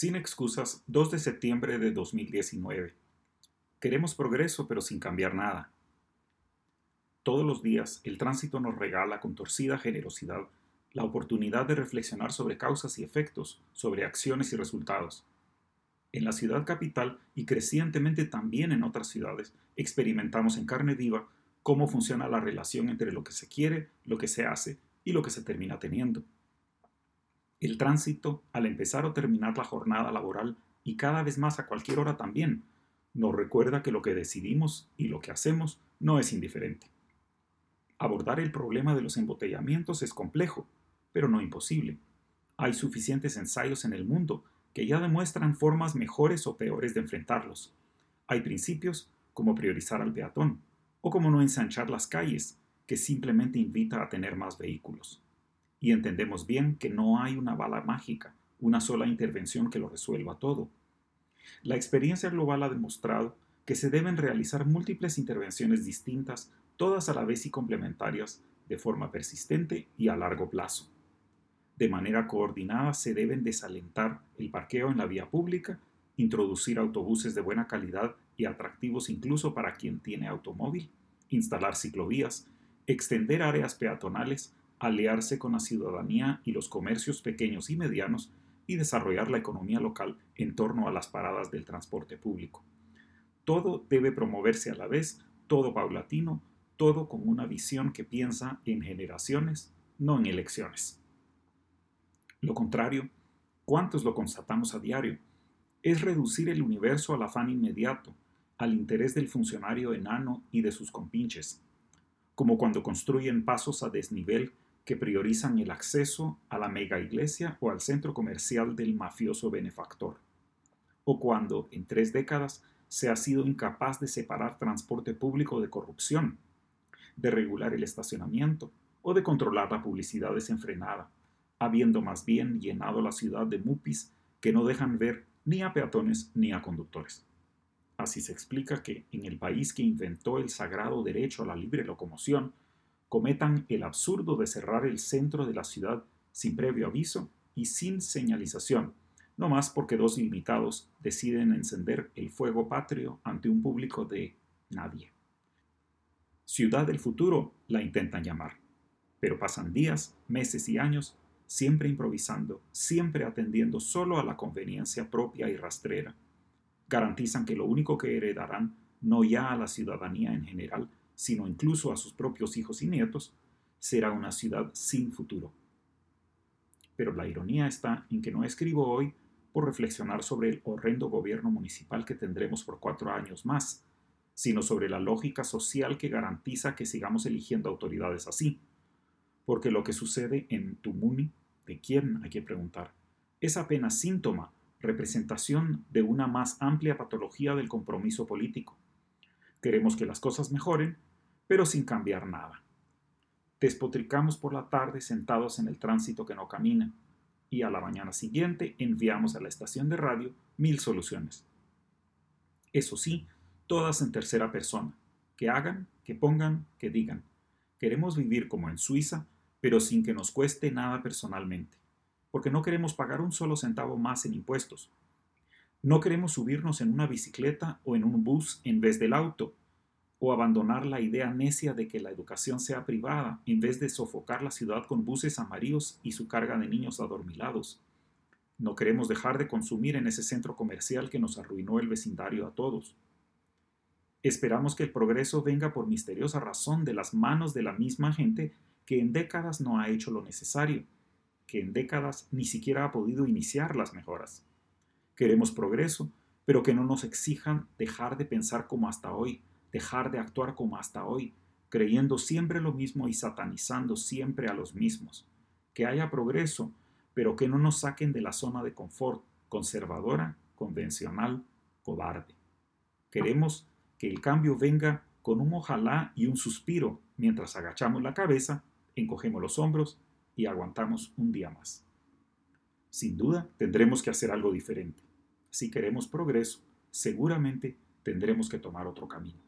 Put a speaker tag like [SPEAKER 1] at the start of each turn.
[SPEAKER 1] Sin excusas, 2 de septiembre de 2019. Queremos progreso pero sin cambiar nada. Todos los días el tránsito nos regala con torcida generosidad la oportunidad de reflexionar sobre causas y efectos, sobre acciones y resultados. En la ciudad capital y crecientemente también en otras ciudades, experimentamos en carne viva cómo funciona la relación entre lo que se quiere, lo que se hace y lo que se termina teniendo. El tránsito, al empezar o terminar la jornada laboral, y cada vez más a cualquier hora también, nos recuerda que lo que decidimos y lo que hacemos no es indiferente. Abordar el problema de los embotellamientos es complejo, pero no imposible. Hay suficientes ensayos en el mundo que ya demuestran formas mejores o peores de enfrentarlos. Hay principios como priorizar al peatón, o como no ensanchar las calles, que simplemente invita a tener más vehículos y entendemos bien que no hay una bala mágica, una sola intervención que lo resuelva todo. La experiencia global ha demostrado que se deben realizar múltiples intervenciones distintas, todas a la vez y complementarias, de forma persistente y a largo plazo. De manera coordinada se deben desalentar el parqueo en la vía pública, introducir autobuses de buena calidad y atractivos incluso para quien tiene automóvil, instalar ciclovías, extender áreas peatonales, aliarse con la ciudadanía y los comercios pequeños y medianos y desarrollar la economía local en torno a las paradas del transporte público. Todo debe promoverse a la vez, todo paulatino, todo con una visión que piensa en generaciones, no en elecciones. Lo contrario, ¿cuántos lo constatamos a diario? Es reducir el universo al afán inmediato, al interés del funcionario enano y de sus compinches, como cuando construyen pasos a desnivel que priorizan el acceso a la mega iglesia o al centro comercial del mafioso benefactor. O cuando, en tres décadas, se ha sido incapaz de separar transporte público de corrupción, de regular el estacionamiento o de controlar la publicidad desenfrenada, habiendo más bien llenado la ciudad de mupis que no dejan ver ni a peatones ni a conductores. Así se explica que en el país que inventó el sagrado derecho a la libre locomoción, cometan el absurdo de cerrar el centro de la ciudad sin previo aviso y sin señalización, no más porque dos limitados deciden encender el fuego patrio ante un público de nadie. Ciudad del futuro la intentan llamar, pero pasan días, meses y años siempre improvisando, siempre atendiendo solo a la conveniencia propia y rastrera. Garantizan que lo único que heredarán, no ya a la ciudadanía en general, sino incluso a sus propios hijos y nietos, será una ciudad sin futuro. Pero la ironía está en que no escribo hoy por reflexionar sobre el horrendo gobierno municipal que tendremos por cuatro años más, sino sobre la lógica social que garantiza que sigamos eligiendo autoridades así. Porque lo que sucede en Tumuni, de quién hay que preguntar, es apenas síntoma, representación de una más amplia patología del compromiso político. Queremos que las cosas mejoren, pero sin cambiar nada. Despotricamos por la tarde sentados en el tránsito que no camina, y a la mañana siguiente enviamos a la estación de radio mil soluciones. Eso sí, todas en tercera persona, que hagan, que pongan, que digan. Queremos vivir como en Suiza, pero sin que nos cueste nada personalmente, porque no queremos pagar un solo centavo más en impuestos. No queremos subirnos en una bicicleta o en un bus en vez del auto, o abandonar la idea necia de que la educación sea privada en vez de sofocar la ciudad con buses amarillos y su carga de niños adormilados. No queremos dejar de consumir en ese centro comercial que nos arruinó el vecindario a todos. Esperamos que el progreso venga por misteriosa razón de las manos de la misma gente que en décadas no ha hecho lo necesario, que en décadas ni siquiera ha podido iniciar las mejoras. Queremos progreso, pero que no nos exijan dejar de pensar como hasta hoy, dejar de actuar como hasta hoy, creyendo siempre lo mismo y satanizando siempre a los mismos. Que haya progreso, pero que no nos saquen de la zona de confort conservadora, convencional, cobarde. Queremos que el cambio venga con un ojalá y un suspiro mientras agachamos la cabeza, encogemos los hombros y aguantamos un día más. Sin duda, tendremos que hacer algo diferente. Si queremos progreso, seguramente tendremos que tomar otro camino.